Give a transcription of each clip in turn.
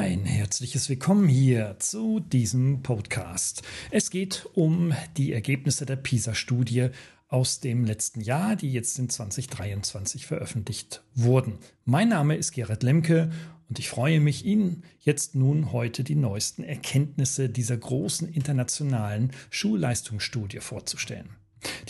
Ein herzliches Willkommen hier zu diesem Podcast. Es geht um die Ergebnisse der PISA-Studie aus dem letzten Jahr, die jetzt in 2023 veröffentlicht wurden. Mein Name ist Gerhard Lemke und ich freue mich, Ihnen jetzt nun heute die neuesten Erkenntnisse dieser großen internationalen Schulleistungsstudie vorzustellen.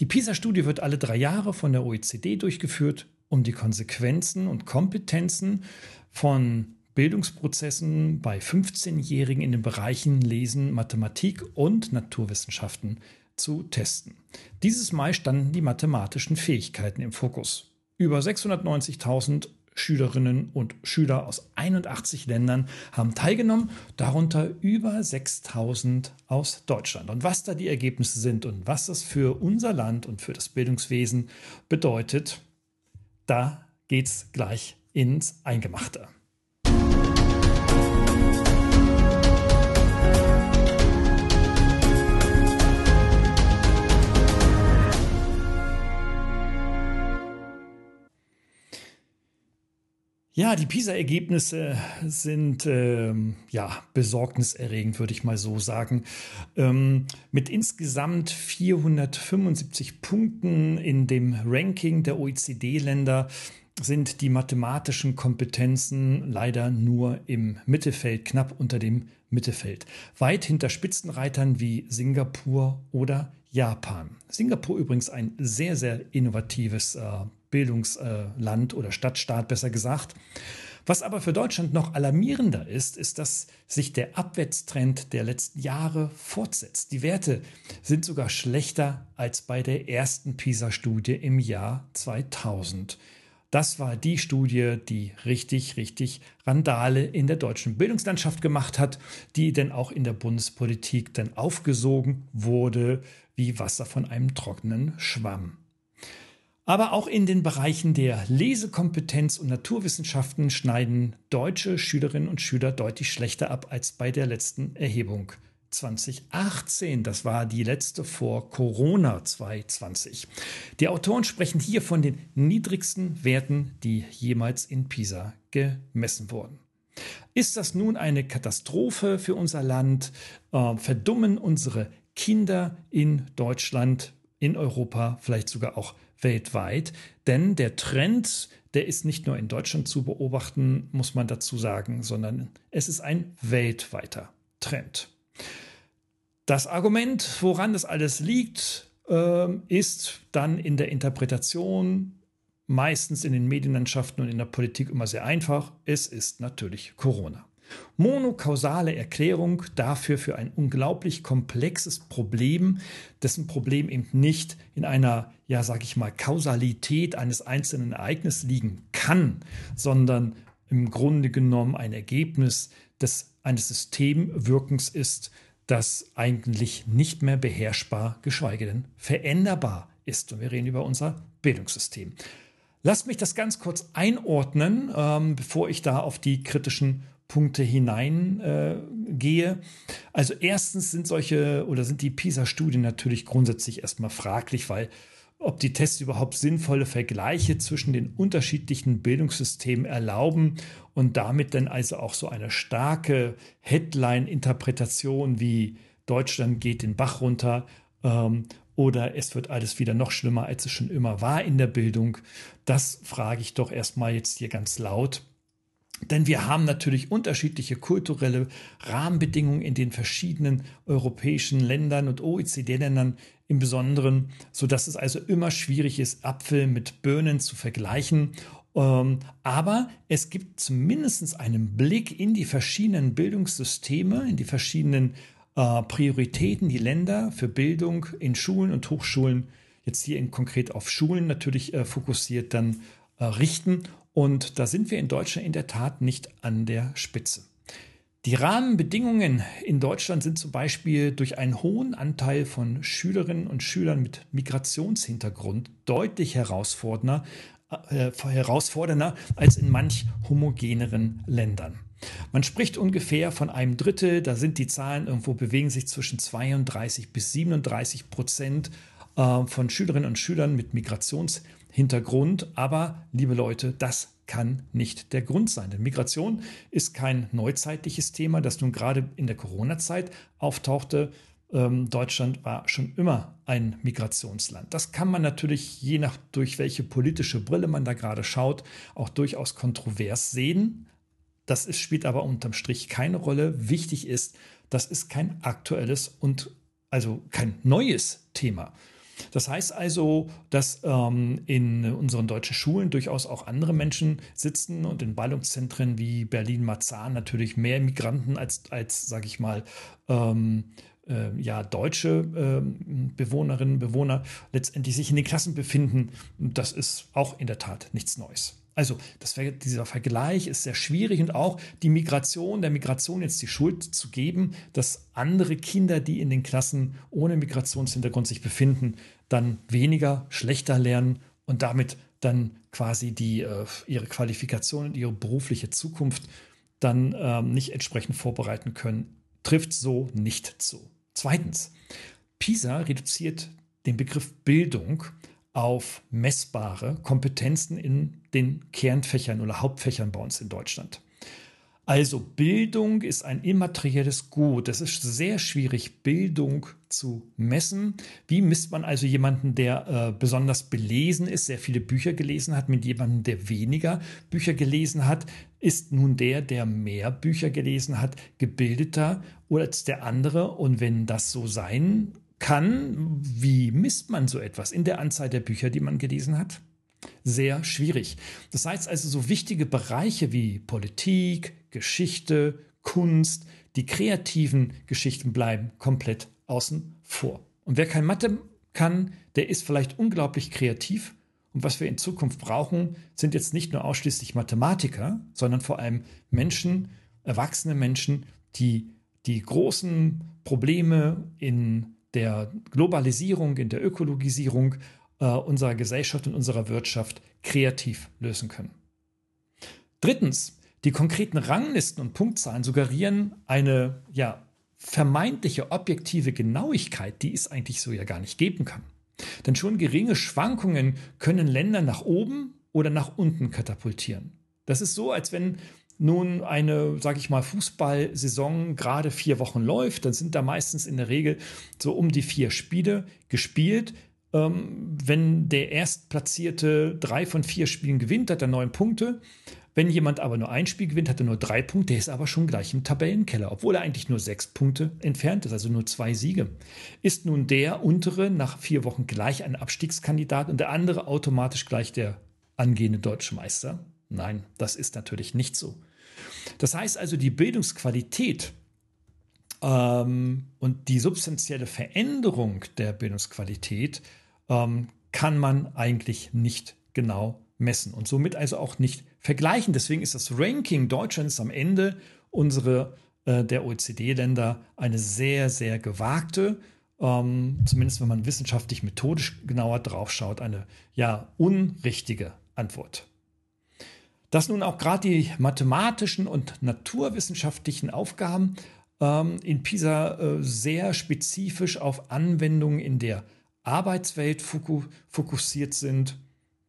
Die PISA-Studie wird alle drei Jahre von der OECD durchgeführt, um die Konsequenzen und Kompetenzen von Bildungsprozessen bei 15-Jährigen in den Bereichen Lesen, Mathematik und Naturwissenschaften zu testen. Dieses Mal standen die mathematischen Fähigkeiten im Fokus. Über 690.000 Schülerinnen und Schüler aus 81 Ländern haben teilgenommen, darunter über 6.000 aus Deutschland. Und was da die Ergebnisse sind und was das für unser Land und für das Bildungswesen bedeutet, da geht es gleich ins Eingemachte. Ja, die PISA-Ergebnisse sind ähm, ja besorgniserregend, würde ich mal so sagen. Ähm, mit insgesamt 475 Punkten in dem Ranking der OECD-Länder sind die mathematischen Kompetenzen leider nur im Mittelfeld, knapp unter dem Mittelfeld. Weit hinter Spitzenreitern wie Singapur oder Japan. Singapur übrigens ein sehr, sehr innovatives äh, Bildungsland oder Stadtstaat besser gesagt. Was aber für Deutschland noch alarmierender ist, ist, dass sich der Abwärtstrend der letzten Jahre fortsetzt. Die Werte sind sogar schlechter als bei der ersten PISA-Studie im Jahr 2000. Das war die Studie, die richtig, richtig Randale in der deutschen Bildungslandschaft gemacht hat, die denn auch in der Bundespolitik dann aufgesogen wurde wie Wasser von einem trockenen Schwamm. Aber auch in den Bereichen der Lesekompetenz und Naturwissenschaften schneiden deutsche Schülerinnen und Schüler deutlich schlechter ab als bei der letzten Erhebung 2018. Das war die letzte vor Corona 2020. Die Autoren sprechen hier von den niedrigsten Werten, die jemals in Pisa gemessen wurden. Ist das nun eine Katastrophe für unser Land? Äh, verdummen unsere Kinder in Deutschland, in Europa, vielleicht sogar auch weltweit. Denn der Trend, der ist nicht nur in Deutschland zu beobachten, muss man dazu sagen, sondern es ist ein weltweiter Trend. Das Argument, woran das alles liegt, ähm, ist dann in der Interpretation, meistens in den Medienlandschaften und in der Politik immer sehr einfach. Es ist natürlich Corona. Monokausale Erklärung dafür für ein unglaublich komplexes Problem, dessen Problem eben nicht in einer, ja, sag ich mal, Kausalität eines einzelnen Ereignisses liegen kann, sondern im Grunde genommen ein Ergebnis des, eines Systemwirkens ist, das eigentlich nicht mehr beherrschbar, geschweige denn veränderbar ist. Und wir reden über unser Bildungssystem. Lasst mich das ganz kurz einordnen, ähm, bevor ich da auf die kritischen Punkte hineingehe. Äh, also erstens sind solche oder sind die PISA-Studien natürlich grundsätzlich erstmal fraglich, weil ob die Tests überhaupt sinnvolle Vergleiche zwischen den unterschiedlichen Bildungssystemen erlauben und damit dann also auch so eine starke Headline-Interpretation wie Deutschland geht den Bach runter ähm, oder es wird alles wieder noch schlimmer, als es schon immer war in der Bildung. Das frage ich doch erstmal jetzt hier ganz laut. Denn wir haben natürlich unterschiedliche kulturelle Rahmenbedingungen in den verschiedenen europäischen Ländern und OECD-Ländern im Besonderen, sodass es also immer schwierig ist, Apfel mit Birnen zu vergleichen. Ähm, aber es gibt zumindest einen Blick in die verschiedenen Bildungssysteme, in die verschiedenen äh, Prioritäten, die Länder für Bildung in Schulen und Hochschulen, jetzt hier in konkret auf Schulen natürlich äh, fokussiert, dann äh, richten. Und da sind wir in Deutschland in der Tat nicht an der Spitze. Die Rahmenbedingungen in Deutschland sind zum Beispiel durch einen hohen Anteil von Schülerinnen und Schülern mit Migrationshintergrund deutlich herausfordernder, äh, herausfordernder als in manch homogeneren Ländern. Man spricht ungefähr von einem Drittel, da sind die Zahlen irgendwo bewegen sich zwischen 32 bis 37 Prozent äh, von Schülerinnen und Schülern mit Migrationshintergrund Hintergrund. Aber, liebe Leute, das kann nicht der Grund sein. Denn Migration ist kein neuzeitliches Thema, das nun gerade in der Corona-Zeit auftauchte. Ähm, Deutschland war schon immer ein Migrationsland. Das kann man natürlich, je nach durch welche politische Brille man da gerade schaut, auch durchaus kontrovers sehen. Das ist, spielt aber unterm Strich keine Rolle. Wichtig ist, das ist kein aktuelles und also kein neues Thema. Das heißt also, dass ähm, in unseren deutschen Schulen durchaus auch andere Menschen sitzen und in Ballungszentren wie Berlin-Marzahn natürlich mehr Migranten als, als sage ich mal, ähm, äh, ja, deutsche äh, Bewohnerinnen, Bewohner letztendlich sich in den Klassen befinden. Das ist auch in der Tat nichts Neues. Also das, dieser Vergleich ist sehr schwierig und auch die Migration, der Migration jetzt die Schuld zu geben, dass andere Kinder, die in den Klassen ohne Migrationshintergrund sich befinden, dann weniger, schlechter lernen und damit dann quasi die, äh, ihre Qualifikation und ihre berufliche Zukunft dann ähm, nicht entsprechend vorbereiten können, trifft so nicht zu. Zweitens, PISA reduziert den Begriff Bildung auf messbare Kompetenzen in den Kernfächern oder Hauptfächern bei uns in Deutschland. Also Bildung ist ein immaterielles Gut. Es ist sehr schwierig, Bildung zu messen. Wie misst man also jemanden, der äh, besonders belesen ist, sehr viele Bücher gelesen hat, mit jemandem, der weniger Bücher gelesen hat? Ist nun der, der mehr Bücher gelesen hat, gebildeter oder als der andere? Und wenn das so sein kann, wie misst man so etwas in der Anzahl der Bücher, die man gelesen hat? Sehr schwierig. Das heißt also, so wichtige Bereiche wie Politik, Geschichte, Kunst, die kreativen Geschichten bleiben komplett außen vor. Und wer kein Mathe kann, der ist vielleicht unglaublich kreativ. Und was wir in Zukunft brauchen, sind jetzt nicht nur ausschließlich Mathematiker, sondern vor allem Menschen, erwachsene Menschen, die die großen Probleme in der Globalisierung, in der Ökologisierung äh, unserer Gesellschaft und unserer Wirtschaft kreativ lösen können. Drittens, die konkreten Ranglisten und Punktzahlen suggerieren eine ja, vermeintliche objektive Genauigkeit, die es eigentlich so ja gar nicht geben kann. Denn schon geringe Schwankungen können Länder nach oben oder nach unten katapultieren. Das ist so, als wenn nun eine, sage ich mal, Fußballsaison gerade vier Wochen läuft, dann sind da meistens in der Regel so um die vier Spiele gespielt. Ähm, wenn der Erstplatzierte drei von vier Spielen gewinnt, hat er neun Punkte. Wenn jemand aber nur ein Spiel gewinnt, hat er nur drei Punkte, der ist aber schon gleich im Tabellenkeller, obwohl er eigentlich nur sechs Punkte entfernt ist, also nur zwei Siege. Ist nun der untere nach vier Wochen gleich ein Abstiegskandidat und der andere automatisch gleich der angehende deutsche Meister? Nein, das ist natürlich nicht so. Das heißt also, die Bildungsqualität ähm, und die substanzielle Veränderung der Bildungsqualität ähm, kann man eigentlich nicht genau messen und somit also auch nicht vergleichen. Deswegen ist das Ranking Deutschlands am Ende unsere äh, der OECD-Länder eine sehr, sehr gewagte, ähm, zumindest wenn man wissenschaftlich methodisch genauer draufschaut, eine ja unrichtige Antwort. Dass nun auch gerade die mathematischen und naturwissenschaftlichen Aufgaben ähm, in PISA äh, sehr spezifisch auf Anwendungen in der Arbeitswelt fokussiert sind,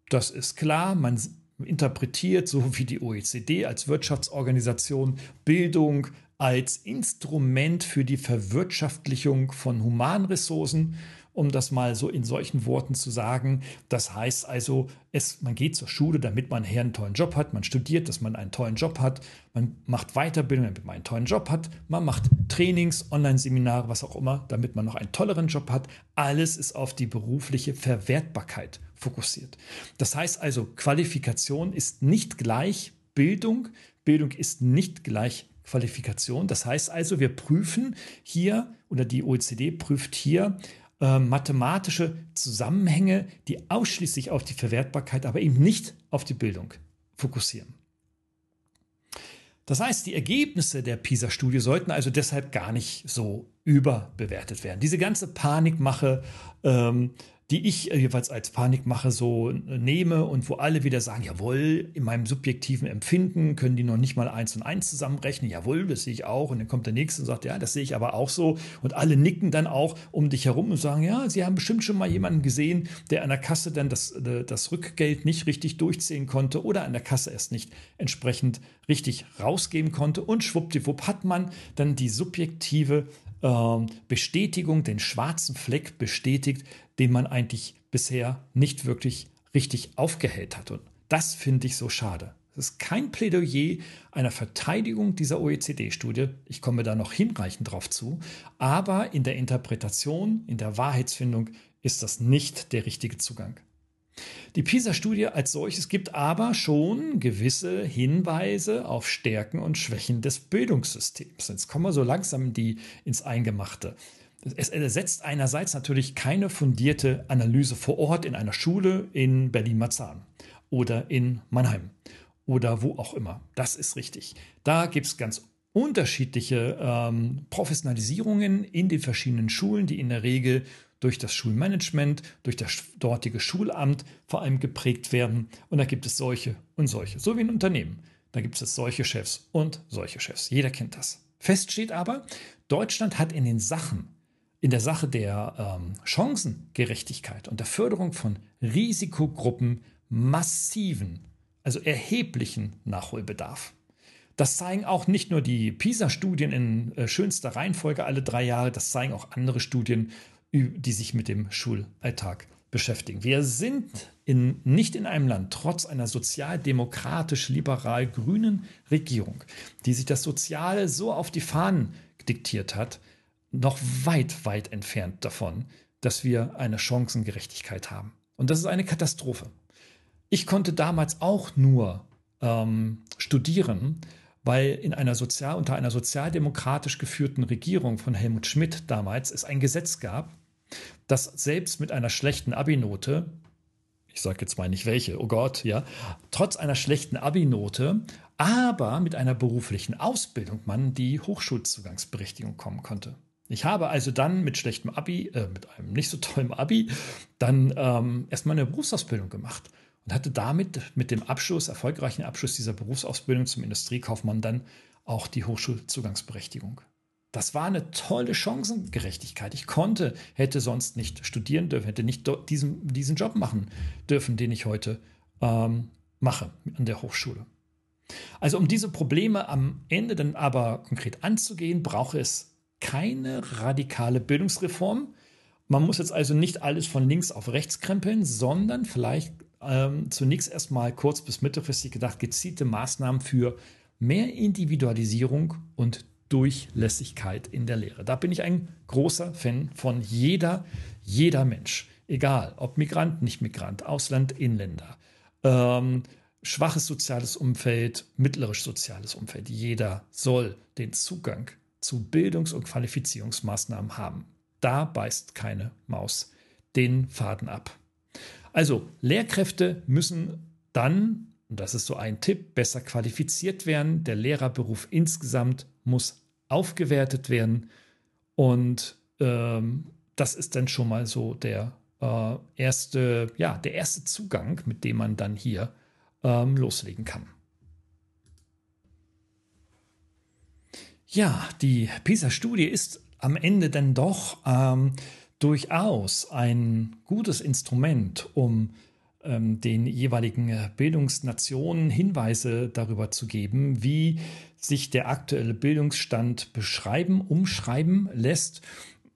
das ist klar. Man interpretiert, so wie die OECD als Wirtschaftsorganisation, Bildung als Instrument für die Verwirtschaftlichung von Humanressourcen um das mal so in solchen Worten zu sagen. Das heißt also, es, man geht zur Schule, damit man hier einen tollen Job hat. Man studiert, dass man einen tollen Job hat. Man macht Weiterbildung, damit man einen tollen Job hat. Man macht Trainings, Online-Seminare, was auch immer, damit man noch einen tolleren Job hat. Alles ist auf die berufliche Verwertbarkeit fokussiert. Das heißt also, Qualifikation ist nicht gleich Bildung. Bildung ist nicht gleich Qualifikation. Das heißt also, wir prüfen hier oder die OECD prüft hier äh, mathematische Zusammenhänge, die ausschließlich auf die Verwertbarkeit, aber eben nicht auf die Bildung fokussieren. Das heißt, die Ergebnisse der PISA-Studie sollten also deshalb gar nicht so überbewertet werden. Diese ganze Panikmache, ähm, die ich jeweils als Panikmache so nehme und wo alle wieder sagen, jawohl, in meinem subjektiven Empfinden können die noch nicht mal eins und eins zusammenrechnen, jawohl, das sehe ich auch. Und dann kommt der Nächste und sagt, ja, das sehe ich aber auch so. Und alle nicken dann auch um dich herum und sagen, ja, sie haben bestimmt schon mal jemanden gesehen, der an der Kasse dann das, äh, das Rückgeld nicht richtig durchziehen konnte oder an der Kasse erst nicht entsprechend richtig rausgeben konnte. Und schwuppdiwupp hat man dann die subjektive äh, Bestätigung, den schwarzen Fleck bestätigt, den man eigentlich bisher nicht wirklich richtig aufgehellt hat. Und das finde ich so schade. Es ist kein Plädoyer einer Verteidigung dieser OECD-Studie. Ich komme da noch hinreichend drauf zu. Aber in der Interpretation, in der Wahrheitsfindung ist das nicht der richtige Zugang. Die PISA-Studie als solches gibt aber schon gewisse Hinweise auf Stärken und Schwächen des Bildungssystems. Jetzt kommen wir so langsam die, ins Eingemachte. Es ersetzt einerseits natürlich keine fundierte Analyse vor Ort in einer Schule in Berlin-Marzahn oder in Mannheim oder wo auch immer. Das ist richtig. Da gibt es ganz unterschiedliche ähm, Professionalisierungen in den verschiedenen Schulen, die in der Regel durch das Schulmanagement, durch das dortige Schulamt vor allem geprägt werden. Und da gibt es solche und solche, so wie ein Unternehmen. Da gibt es solche Chefs und solche Chefs. Jeder kennt das. Fest steht aber, Deutschland hat in den Sachen, in der Sache der ähm, Chancengerechtigkeit und der Förderung von Risikogruppen massiven, also erheblichen Nachholbedarf. Das zeigen auch nicht nur die PISA-Studien in äh, schönster Reihenfolge alle drei Jahre, das zeigen auch andere Studien die sich mit dem Schulalltag beschäftigen. Wir sind in, nicht in einem Land, trotz einer sozialdemokratisch-liberal-grünen Regierung, die sich das Soziale so auf die Fahnen diktiert hat, noch weit, weit entfernt davon, dass wir eine Chancengerechtigkeit haben. Und das ist eine Katastrophe. Ich konnte damals auch nur ähm, studieren, weil in einer Sozial, unter einer sozialdemokratisch geführten Regierung von Helmut Schmidt damals es ein Gesetz gab, dass selbst mit einer schlechten Abi-Note, ich sage jetzt mal nicht welche, oh Gott, ja, trotz einer schlechten Abi-Note, aber mit einer beruflichen Ausbildung man die Hochschulzugangsberechtigung kommen konnte. Ich habe also dann mit schlechtem Abi, äh, mit einem nicht so tollen Abi, dann ähm, erstmal eine Berufsausbildung gemacht und hatte damit mit dem Abschluss, erfolgreichen Abschluss dieser Berufsausbildung zum Industriekaufmann dann auch die Hochschulzugangsberechtigung. Das war eine tolle Chancengerechtigkeit. Ich konnte, hätte sonst nicht studieren dürfen, hätte nicht diesen, diesen Job machen dürfen, den ich heute ähm, mache an der Hochschule. Also um diese Probleme am Ende dann aber konkret anzugehen, braucht es keine radikale Bildungsreform. Man muss jetzt also nicht alles von links auf rechts krempeln, sondern vielleicht ähm, zunächst erstmal kurz bis mittelfristig gedacht gezielte Maßnahmen für mehr Individualisierung und Durchlässigkeit in der Lehre. Da bin ich ein großer Fan von jeder, jeder Mensch, egal ob Migrant, nicht Migrant, Ausland, Inländer, ähm, schwaches soziales Umfeld, mittleres soziales Umfeld. Jeder soll den Zugang zu Bildungs- und Qualifizierungsmaßnahmen haben. Da beißt keine Maus den Faden ab. Also Lehrkräfte müssen dann, und das ist so ein Tipp, besser qualifiziert werden. Der Lehrerberuf insgesamt muss aufgewertet werden. Und ähm, das ist dann schon mal so der äh, erste, ja, der erste Zugang, mit dem man dann hier ähm, loslegen kann. Ja, die PISA-Studie ist am Ende dann doch ähm, durchaus ein gutes Instrument, um ähm, den jeweiligen äh, Bildungsnationen Hinweise darüber zu geben, wie sich der aktuelle Bildungsstand beschreiben, umschreiben lässt.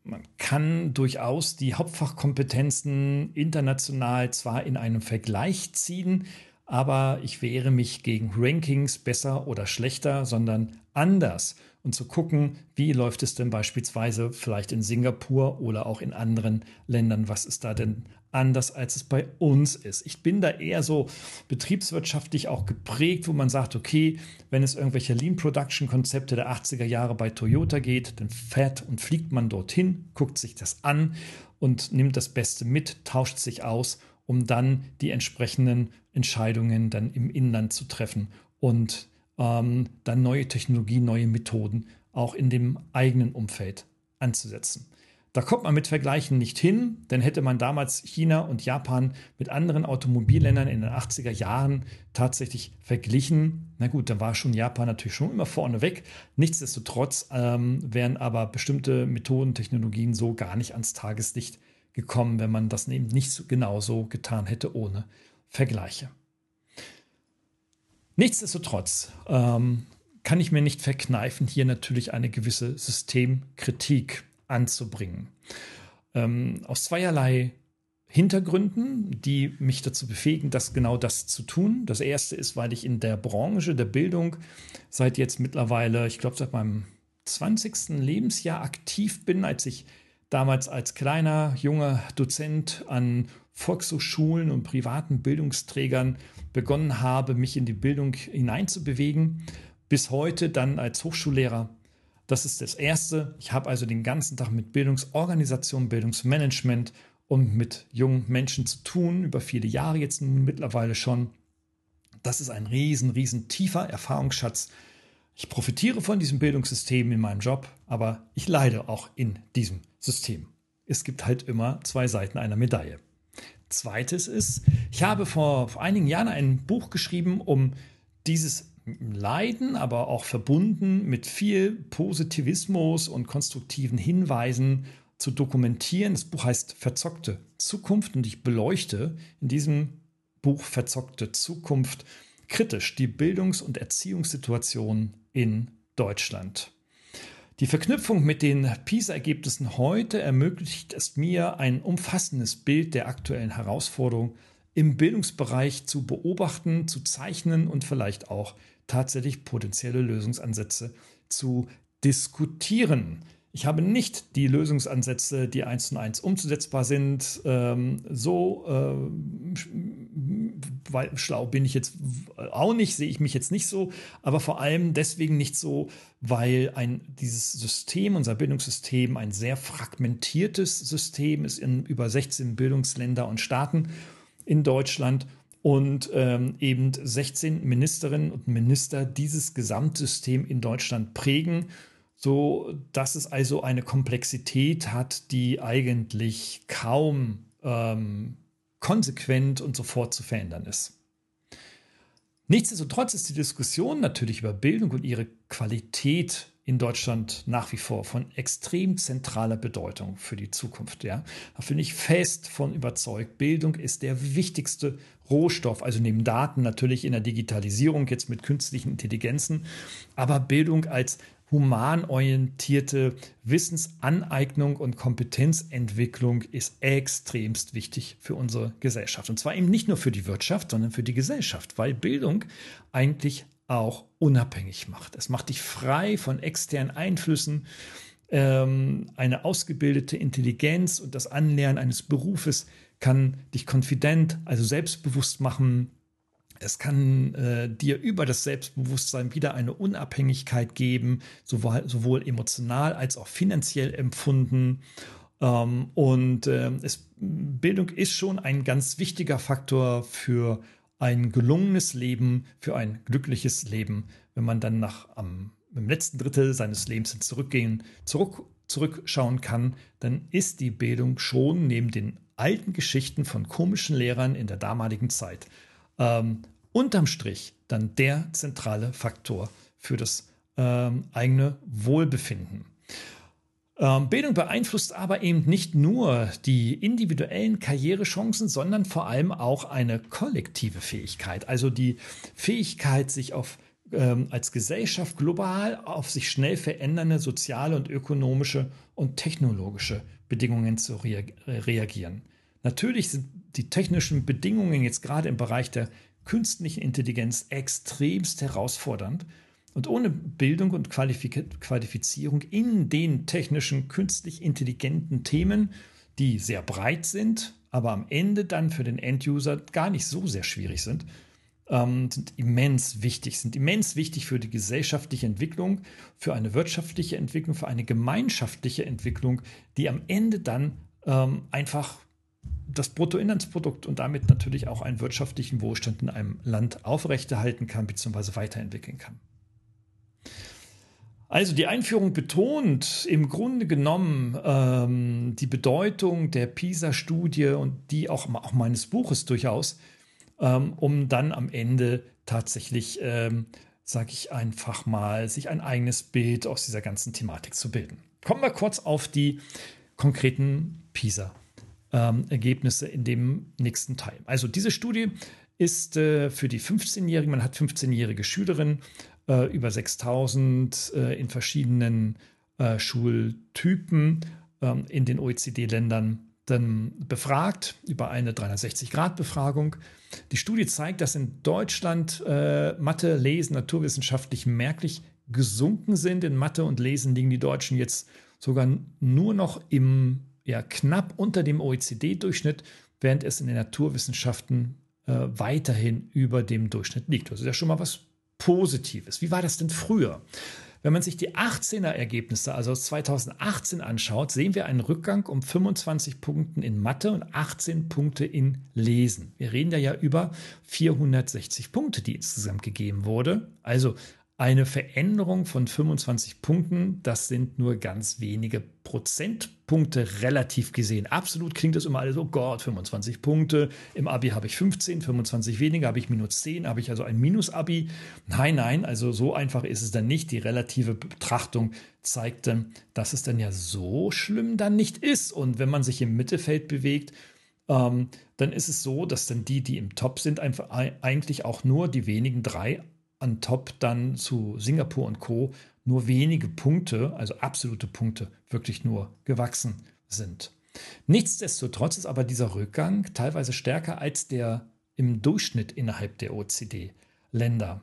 Man kann durchaus die Hauptfachkompetenzen international zwar in einem Vergleich ziehen, aber ich wehre mich gegen Rankings besser oder schlechter, sondern anders und zu gucken, wie läuft es denn beispielsweise vielleicht in Singapur oder auch in anderen Ländern, was ist da denn anders, als es bei uns ist. Ich bin da eher so betriebswirtschaftlich auch geprägt, wo man sagt, okay, wenn es irgendwelche Lean Production Konzepte der 80er Jahre bei Toyota geht, dann fährt und fliegt man dorthin, guckt sich das an und nimmt das Beste mit, tauscht sich aus, um dann die entsprechenden Entscheidungen dann im Inland zu treffen und ähm, dann neue Technologien, neue Methoden auch in dem eigenen Umfeld anzusetzen. Da kommt man mit Vergleichen nicht hin, denn hätte man damals China und Japan mit anderen Automobilländern in den 80er Jahren tatsächlich verglichen, na gut, dann war schon Japan natürlich schon immer vorne weg. Nichtsdestotrotz ähm, wären aber bestimmte Methoden, Technologien so gar nicht ans Tageslicht gekommen, wenn man das eben nicht so genauso getan hätte ohne Vergleiche. Nichtsdestotrotz ähm, kann ich mir nicht verkneifen, hier natürlich eine gewisse Systemkritik anzubringen. Ähm, aus zweierlei Hintergründen, die mich dazu befähigen, das genau das zu tun. Das erste ist, weil ich in der Branche der Bildung seit jetzt mittlerweile, ich glaube, seit meinem 20. Lebensjahr aktiv bin, als ich damals als kleiner, junger Dozent an Volkshochschulen und privaten Bildungsträgern begonnen habe, mich in die Bildung hineinzubewegen, bis heute dann als Hochschullehrer das ist das Erste. Ich habe also den ganzen Tag mit Bildungsorganisation, Bildungsmanagement und mit jungen Menschen zu tun, über viele Jahre jetzt mittlerweile schon. Das ist ein riesen, riesen tiefer Erfahrungsschatz. Ich profitiere von diesem Bildungssystem in meinem Job, aber ich leide auch in diesem System. Es gibt halt immer zwei Seiten einer Medaille. Zweites ist, ich habe vor, vor einigen Jahren ein Buch geschrieben, um dieses Leiden, aber auch verbunden mit viel Positivismus und konstruktiven Hinweisen zu dokumentieren. Das Buch heißt Verzockte Zukunft und ich beleuchte in diesem Buch Verzockte Zukunft kritisch die Bildungs- und Erziehungssituation in Deutschland. Die Verknüpfung mit den PISA-Ergebnissen heute ermöglicht es mir, ein umfassendes Bild der aktuellen Herausforderung im Bildungsbereich zu beobachten, zu zeichnen und vielleicht auch tatsächlich potenzielle Lösungsansätze zu diskutieren. Ich habe nicht die Lösungsansätze, die eins zu eins umzusetzbar sind. Ähm, so äh, weil, schlau bin ich jetzt auch nicht, sehe ich mich jetzt nicht so, aber vor allem deswegen nicht so, weil ein, dieses System, unser Bildungssystem, ein sehr fragmentiertes System ist in über 16 Bildungsländer und Staaten in Deutschland und ähm, eben 16 Ministerinnen und Minister dieses Gesamtsystem in Deutschland prägen, so dass es also eine Komplexität hat, die eigentlich kaum ähm, konsequent und sofort zu verändern ist. Nichtsdestotrotz ist die Diskussion natürlich über Bildung und ihre Qualität in Deutschland nach wie vor von extrem zentraler Bedeutung für die Zukunft. Ja? Da bin ich fest von überzeugt. Bildung ist der wichtigste Rohstoff, also neben Daten natürlich in der Digitalisierung, jetzt mit künstlichen Intelligenzen, aber Bildung als humanorientierte Wissensaneignung und Kompetenzentwicklung ist extremst wichtig für unsere Gesellschaft. Und zwar eben nicht nur für die Wirtschaft, sondern für die Gesellschaft, weil Bildung eigentlich auch unabhängig macht. Es macht dich frei von externen Einflüssen. Ähm, eine ausgebildete Intelligenz und das Anlernen eines Berufes kann dich konfident, also selbstbewusst machen. Es kann äh, dir über das Selbstbewusstsein wieder eine Unabhängigkeit geben, sowohl, sowohl emotional als auch finanziell empfunden. Ähm, und äh, es, Bildung ist schon ein ganz wichtiger Faktor für ein gelungenes Leben, für ein glückliches Leben, wenn man dann nach am, im letzten Drittel seines Lebens zurückgehen, zurück, zurückschauen kann, dann ist die Bildung schon neben den alten Geschichten von komischen Lehrern in der damaligen Zeit ähm, unterm Strich dann der zentrale Faktor für das ähm, eigene Wohlbefinden. Ähm, Bildung beeinflusst aber eben nicht nur die individuellen Karrierechancen, sondern vor allem auch eine kollektive Fähigkeit, also die Fähigkeit, sich auf ähm, als Gesellschaft global auf sich schnell verändernde soziale und ökonomische und technologische Bedingungen zu rea reagieren. Natürlich sind die technischen Bedingungen jetzt gerade im Bereich der künstlichen Intelligenz extremst herausfordernd und ohne Bildung und Qualifizierung in den technischen, künstlich intelligenten Themen, die sehr breit sind, aber am Ende dann für den Enduser gar nicht so sehr schwierig sind, ähm, sind immens wichtig, sind immens wichtig für die gesellschaftliche Entwicklung, für eine wirtschaftliche Entwicklung, für eine gemeinschaftliche Entwicklung, die am Ende dann ähm, einfach das Bruttoinlandsprodukt und damit natürlich auch einen wirtschaftlichen Wohlstand in einem Land aufrechterhalten kann bzw. weiterentwickeln kann. Also die Einführung betont im Grunde genommen ähm, die Bedeutung der PISA-Studie und die auch, auch meines Buches durchaus, ähm, um dann am Ende tatsächlich, ähm, sage ich einfach mal, sich ein eigenes Bild aus dieser ganzen Thematik zu bilden. Kommen wir kurz auf die konkreten PISA-Ergebnisse ähm, in dem nächsten Teil. Also diese Studie ist äh, für die 15-Jährigen, man hat 15-jährige Schülerinnen, äh, über 6000 äh, in verschiedenen äh, Schultypen ähm, in den OECD-Ländern dann befragt über eine 360-Grad-Befragung. Die Studie zeigt, dass in Deutschland äh, Mathe, Lesen, naturwissenschaftlich merklich gesunken sind. In Mathe und Lesen liegen die Deutschen jetzt sogar nur noch im ja, knapp unter dem OECD-Durchschnitt, während es in den Naturwissenschaften äh, weiterhin über dem Durchschnitt liegt. Das ist ja schon mal was Positives. Wie war das denn früher? Wenn man sich die 18er Ergebnisse, also 2018 anschaut, sehen wir einen Rückgang um 25 Punkten in Mathe und 18 Punkte in Lesen. Wir reden da ja über 460 Punkte, die insgesamt gegeben wurde. Also eine Veränderung von 25 Punkten, das sind nur ganz wenige Prozentpunkte relativ gesehen. Absolut klingt das immer alles, oh Gott, 25 Punkte. Im Abi habe ich 15, 25 weniger, habe ich minus 10, habe ich also ein Minus-Abi. Nein, nein, also so einfach ist es dann nicht. Die relative Betrachtung zeigt dann, dass es dann ja so schlimm dann nicht ist. Und wenn man sich im Mittelfeld bewegt, ähm, dann ist es so, dass dann die, die im Top sind, einfach eigentlich auch nur die wenigen drei an top dann zu Singapur und Co. nur wenige Punkte, also absolute Punkte, wirklich nur gewachsen sind. Nichtsdestotrotz ist aber dieser Rückgang teilweise stärker als der im Durchschnitt innerhalb der OECD-Länder.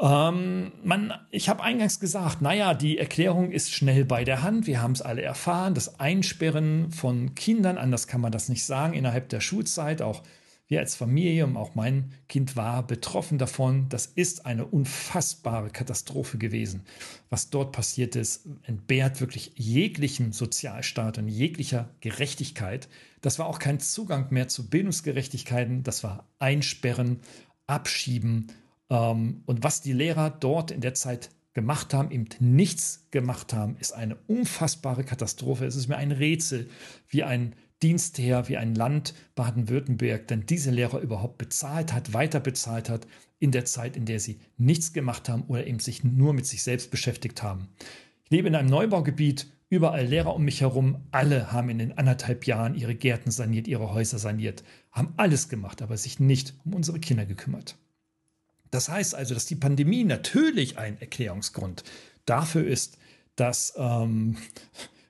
Ähm, man, ich habe eingangs gesagt, naja, die Erklärung ist schnell bei der Hand. Wir haben es alle erfahren. Das Einsperren von Kindern, anders kann man das nicht sagen, innerhalb der Schulzeit, auch wir als Familie und auch mein Kind war betroffen davon. Das ist eine unfassbare Katastrophe gewesen. Was dort passiert ist, entbehrt wirklich jeglichen Sozialstaat und jeglicher Gerechtigkeit. Das war auch kein Zugang mehr zu Bildungsgerechtigkeiten. Das war Einsperren, Abschieben. Ähm, und was die Lehrer dort in der Zeit gemacht haben, eben nichts gemacht haben, ist eine unfassbare Katastrophe. Es ist mir ein Rätsel, wie ein Dienstherr wie ein Land Baden-Württemberg denn diese Lehrer überhaupt bezahlt hat, weiter bezahlt hat in der Zeit, in der sie nichts gemacht haben oder eben sich nur mit sich selbst beschäftigt haben. Ich lebe in einem Neubaugebiet, überall Lehrer um mich herum, alle haben in den anderthalb Jahren ihre Gärten saniert, ihre Häuser saniert, haben alles gemacht, aber sich nicht um unsere Kinder gekümmert. Das heißt also, dass die Pandemie natürlich ein Erklärungsgrund dafür ist, dass ähm,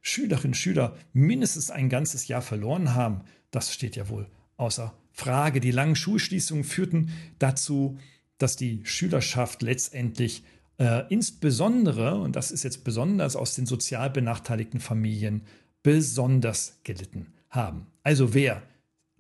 Schülerinnen und Schüler mindestens ein ganzes Jahr verloren haben, das steht ja wohl außer Frage. Die langen Schulschließungen führten dazu, dass die Schülerschaft letztendlich äh, insbesondere, und das ist jetzt besonders aus den sozial benachteiligten Familien, besonders gelitten haben. Also wer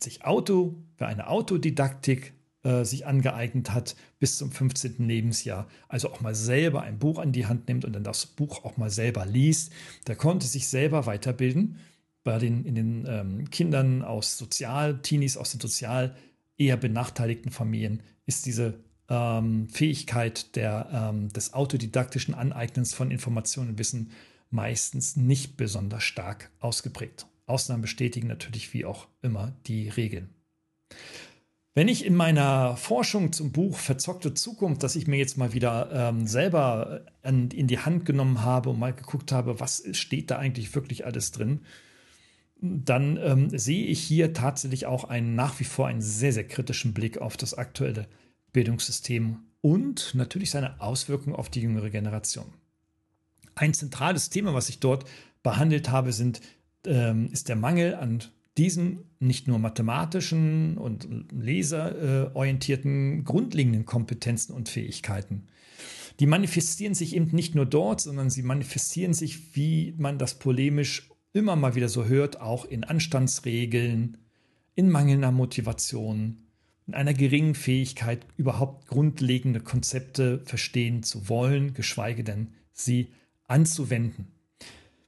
sich Auto, wer eine Autodidaktik äh, sich angeeignet hat bis zum 15. Lebensjahr, also auch mal selber ein Buch an die Hand nimmt und dann das Buch auch mal selber liest, der konnte sich selber weiterbilden. Bei den, in den ähm, Kindern aus Sozial, Teenies aus den sozial eher benachteiligten Familien ist diese ähm, Fähigkeit der, ähm, des autodidaktischen Aneignens von Informationen und Wissen meistens nicht besonders stark ausgeprägt. Ausnahmen bestätigen natürlich wie auch immer die Regeln. Wenn ich in meiner Forschung zum Buch Verzockte Zukunft, das ich mir jetzt mal wieder ähm, selber an, in die Hand genommen habe und mal geguckt habe, was steht da eigentlich wirklich alles drin, dann ähm, sehe ich hier tatsächlich auch einen nach wie vor einen sehr, sehr kritischen Blick auf das aktuelle Bildungssystem und natürlich seine Auswirkungen auf die jüngere Generation. Ein zentrales Thema, was ich dort behandelt habe, sind, ähm, ist der Mangel an diesen nicht nur mathematischen und leserorientierten grundlegenden Kompetenzen und Fähigkeiten. Die manifestieren sich eben nicht nur dort, sondern sie manifestieren sich, wie man das polemisch immer mal wieder so hört, auch in Anstandsregeln, in mangelnder Motivation, in einer geringen Fähigkeit, überhaupt grundlegende Konzepte verstehen zu wollen, geschweige denn sie anzuwenden.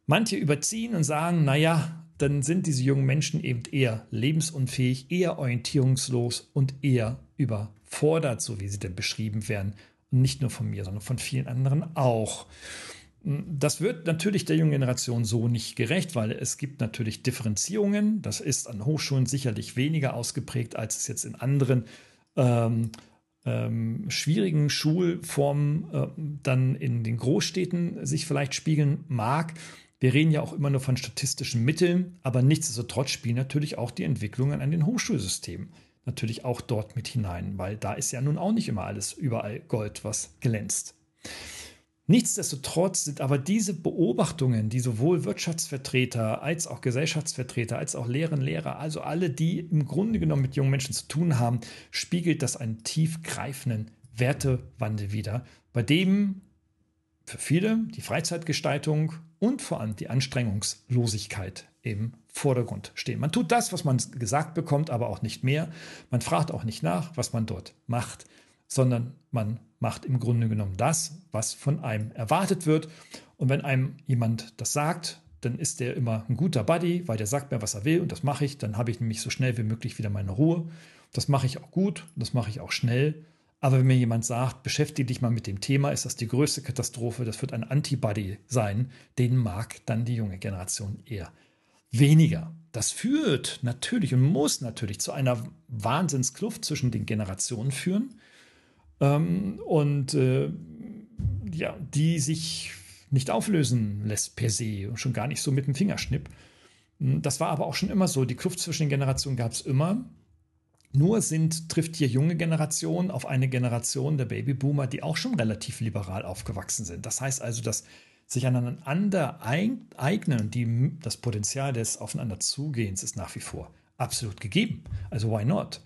Manche überziehen und sagen, naja, dann sind diese jungen Menschen eben eher lebensunfähig, eher orientierungslos und eher überfordert, so wie sie denn beschrieben werden, nicht nur von mir, sondern von vielen anderen auch. Das wird natürlich der jungen Generation so nicht gerecht, weil es gibt natürlich Differenzierungen. Das ist an Hochschulen sicherlich weniger ausgeprägt, als es jetzt in anderen ähm, ähm, schwierigen Schulformen äh, dann in den Großstädten sich vielleicht spiegeln mag. Wir reden ja auch immer nur von statistischen Mitteln, aber nichtsdestotrotz spielen natürlich auch die Entwicklungen an den Hochschulsystemen natürlich auch dort mit hinein, weil da ist ja nun auch nicht immer alles überall Gold, was glänzt. Nichtsdestotrotz sind aber diese Beobachtungen, die sowohl Wirtschaftsvertreter als auch Gesellschaftsvertreter, als auch Lehrerinnen, Lehrer, also alle, die im Grunde genommen mit jungen Menschen zu tun haben, spiegelt das einen tiefgreifenden Wertewandel wider, bei dem für viele die Freizeitgestaltung und vor allem die Anstrengungslosigkeit im Vordergrund stehen. Man tut das, was man gesagt bekommt, aber auch nicht mehr. Man fragt auch nicht nach, was man dort macht, sondern man macht im Grunde genommen das, was von einem erwartet wird. Und wenn einem jemand das sagt, dann ist der immer ein guter Buddy, weil der sagt mir, was er will und das mache ich. Dann habe ich nämlich so schnell wie möglich wieder meine Ruhe. Das mache ich auch gut, das mache ich auch schnell. Aber wenn mir jemand sagt, beschäftige dich mal mit dem Thema, ist das die größte Katastrophe, das wird ein Antibody sein, den mag dann die junge Generation eher weniger. Das führt natürlich und muss natürlich zu einer Wahnsinnskluft zwischen den Generationen führen ähm, und äh, ja, die sich nicht auflösen lässt per se und schon gar nicht so mit dem Fingerschnipp. Hm, das war aber auch schon immer so. Die Kluft zwischen den Generationen gab es immer. Nur sind, trifft hier junge Generation auf eine Generation der Babyboomer, die auch schon relativ liberal aufgewachsen sind. Das heißt also, dass sich aneinander eignen, die, das Potenzial des Aufeinanderzugehens ist nach wie vor absolut gegeben. Also why not?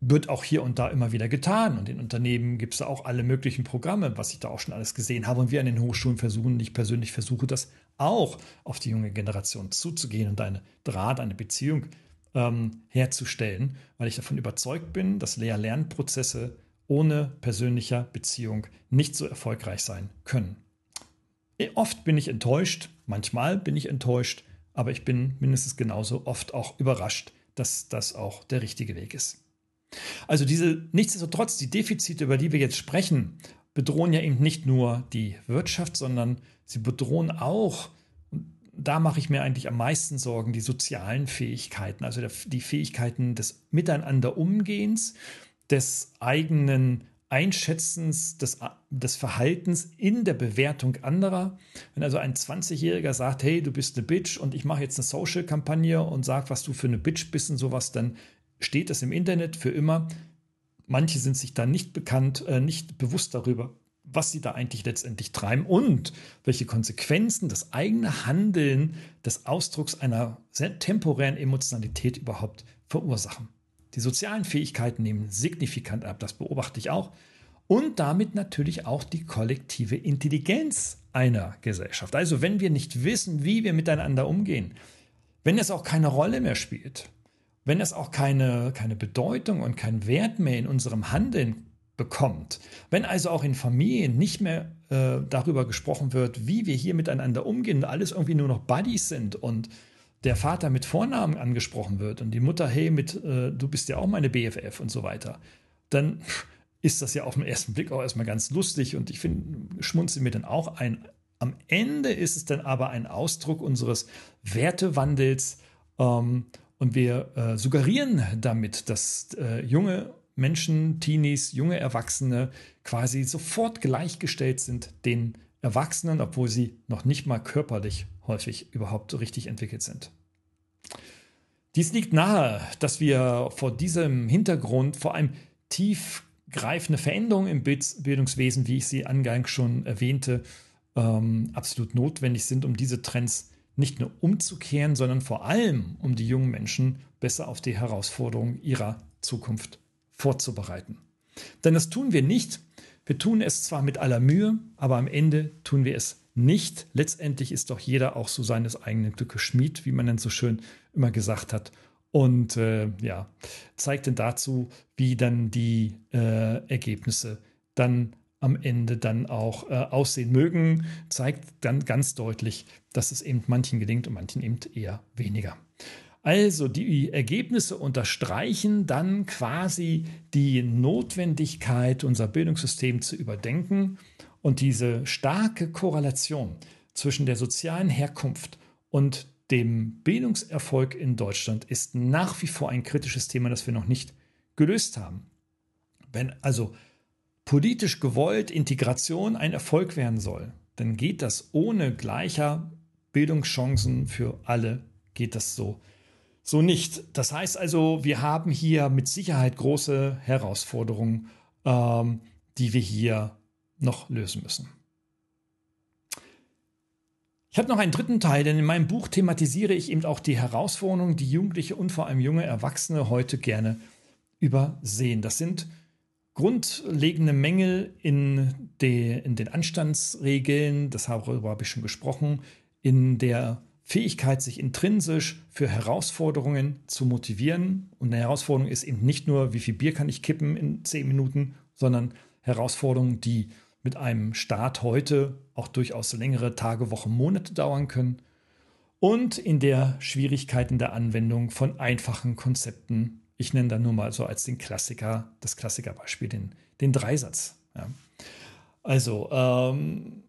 Wird auch hier und da immer wieder getan. Und in Unternehmen gibt es da auch alle möglichen Programme, was ich da auch schon alles gesehen habe. Und wir an den Hochschulen versuchen, ich persönlich versuche das auch auf die junge Generation zuzugehen und eine Draht, eine Beziehung ähm, herzustellen, weil ich davon überzeugt bin, dass Lehr-Lernprozesse ohne persönlicher Beziehung nicht so erfolgreich sein können. Oft bin ich enttäuscht, manchmal bin ich enttäuscht, aber ich bin mindestens genauso oft auch überrascht, dass das auch der richtige Weg ist. Also diese, nichtsdestotrotz, die Defizite, über die wir jetzt sprechen, bedrohen ja eben nicht nur die Wirtschaft, sondern sie bedrohen auch, da mache ich mir eigentlich am meisten Sorgen, die sozialen Fähigkeiten, also die Fähigkeiten des Miteinanderumgehens, des eigenen Einschätzens des, des Verhaltens in der Bewertung anderer. Wenn also ein 20-Jähriger sagt, hey, du bist eine Bitch und ich mache jetzt eine Social-Kampagne und sage, was du für eine Bitch bist und sowas, dann steht es im Internet für immer. Manche sind sich da nicht bekannt, äh, nicht bewusst darüber, was sie da eigentlich letztendlich treiben und welche Konsequenzen das eigene Handeln des Ausdrucks einer sehr temporären Emotionalität überhaupt verursachen. Die sozialen Fähigkeiten nehmen signifikant ab, das beobachte ich auch. Und damit natürlich auch die kollektive Intelligenz einer Gesellschaft. Also wenn wir nicht wissen, wie wir miteinander umgehen, wenn es auch keine Rolle mehr spielt, wenn es auch keine, keine Bedeutung und keinen Wert mehr in unserem Handeln bekommt, wenn also auch in Familien nicht mehr äh, darüber gesprochen wird, wie wir hier miteinander umgehen alles irgendwie nur noch Buddies sind und der Vater mit Vornamen angesprochen wird und die Mutter, hey, mit äh, du bist ja auch meine BFF und so weiter, dann ist das ja auf den ersten Blick auch erstmal ganz lustig und ich finde, schmunzel mir dann auch ein. Am Ende ist es dann aber ein Ausdruck unseres Wertewandels ähm, und wir äh, suggerieren damit, dass äh, junge Menschen, Teenies, junge Erwachsene quasi sofort gleichgestellt sind den Erwachsenen, obwohl sie noch nicht mal körperlich häufig überhaupt richtig entwickelt sind. Dies liegt nahe, dass wir vor diesem Hintergrund vor allem tiefgreifende Veränderungen im Bildungswesen, wie ich sie angangs schon erwähnte, ähm, absolut notwendig sind, um diese Trends nicht nur umzukehren, sondern vor allem, um die jungen Menschen besser auf die Herausforderungen ihrer Zukunft vorzubereiten. Denn das tun wir nicht. Wir tun es zwar mit aller Mühe, aber am Ende tun wir es nicht. Letztendlich ist doch jeder auch so seines eigenen Glückes Schmied, wie man dann so schön immer gesagt hat. Und äh, ja, zeigt dann dazu, wie dann die äh, Ergebnisse dann am Ende dann auch äh, aussehen mögen, zeigt dann ganz deutlich, dass es eben manchen gelingt und manchen eben eher weniger. Also die Ergebnisse unterstreichen dann quasi die Notwendigkeit, unser Bildungssystem zu überdenken und diese starke Korrelation zwischen der sozialen Herkunft und dem Bildungserfolg in Deutschland ist nach wie vor ein kritisches Thema, das wir noch nicht gelöst haben. Wenn also politisch gewollt Integration ein Erfolg werden soll, dann geht das ohne gleicher Bildungschancen für alle, geht das so, so nicht. Das heißt also, wir haben hier mit Sicherheit große Herausforderungen, ähm, die wir hier noch lösen müssen. Ich habe noch einen dritten Teil, denn in meinem Buch thematisiere ich eben auch die Herausforderungen, die Jugendliche und vor allem junge Erwachsene heute gerne übersehen. Das sind grundlegende Mängel in, de, in den Anstandsregeln, das habe ich schon gesprochen, in der Fähigkeit, sich intrinsisch für Herausforderungen zu motivieren. Und eine Herausforderung ist eben nicht nur, wie viel Bier kann ich kippen in zehn Minuten, sondern Herausforderungen, die mit einem Start heute auch durchaus längere Tage, Wochen, Monate dauern können. Und in der Schwierigkeit in der Anwendung von einfachen Konzepten ich nenne da nur mal so als den Klassiker, das Klassikerbeispiel, den, den Dreisatz. Ja. Also, ähm,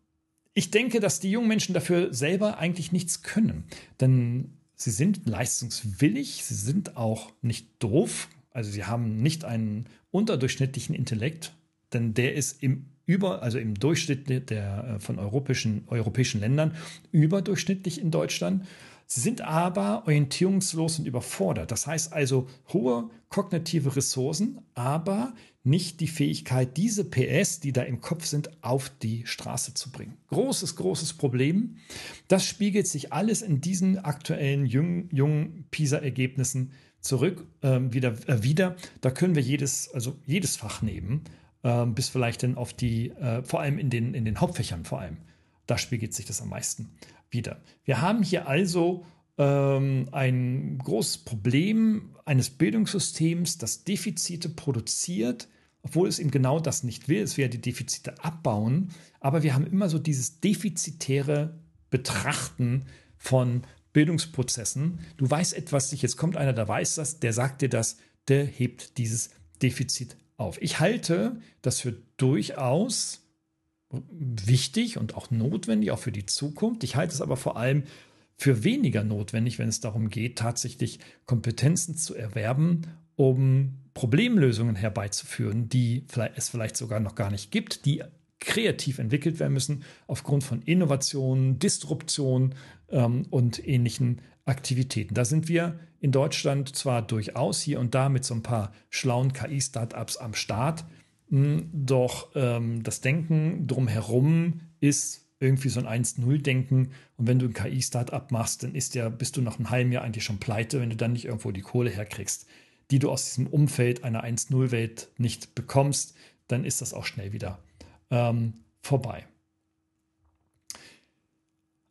ich denke, dass die jungen Menschen dafür selber eigentlich nichts können. Denn sie sind leistungswillig, sie sind auch nicht doof. Also sie haben nicht einen unterdurchschnittlichen Intellekt, denn der ist im über, also im Durchschnitt der, äh, von europäischen, europäischen Ländern überdurchschnittlich in Deutschland. Sie sind aber orientierungslos und überfordert. Das heißt also hohe kognitive Ressourcen, aber nicht die Fähigkeit, diese PS, die da im Kopf sind, auf die Straße zu bringen. Großes, großes Problem. Das spiegelt sich alles in diesen aktuellen jungen, jungen PISA-Ergebnissen zurück äh, wieder, äh, wieder. Da können wir jedes, also jedes Fach nehmen, äh, bis vielleicht dann auf die, äh, vor allem in den, in den Hauptfächern vor allem. Da spiegelt sich das am meisten wieder. Wir haben hier also ähm, ein großes Problem eines Bildungssystems, das Defizite produziert, obwohl es eben genau das nicht will. Es will ja die Defizite abbauen, aber wir haben immer so dieses defizitäre Betrachten von Bildungsprozessen. Du weißt etwas nicht, jetzt kommt einer, der weiß das, der sagt dir das, der hebt dieses Defizit auf. Ich halte das für durchaus wichtig und auch notwendig, auch für die Zukunft. Ich halte es aber vor allem für weniger notwendig, wenn es darum geht, tatsächlich Kompetenzen zu erwerben, um Problemlösungen herbeizuführen, die es vielleicht sogar noch gar nicht gibt, die kreativ entwickelt werden müssen aufgrund von Innovationen, Disruption ähm, und ähnlichen Aktivitäten. Da sind wir in Deutschland zwar durchaus hier und da mit so ein paar schlauen KI-Startups am Start, doch ähm, das Denken drumherum ist irgendwie so ein 1-0-Denken. Und wenn du ein KI-Startup machst, dann ist ja, bist du nach einem halben Jahr eigentlich schon pleite, wenn du dann nicht irgendwo die Kohle herkriegst, die du aus diesem Umfeld einer 1-0-Welt nicht bekommst, dann ist das auch schnell wieder ähm, vorbei.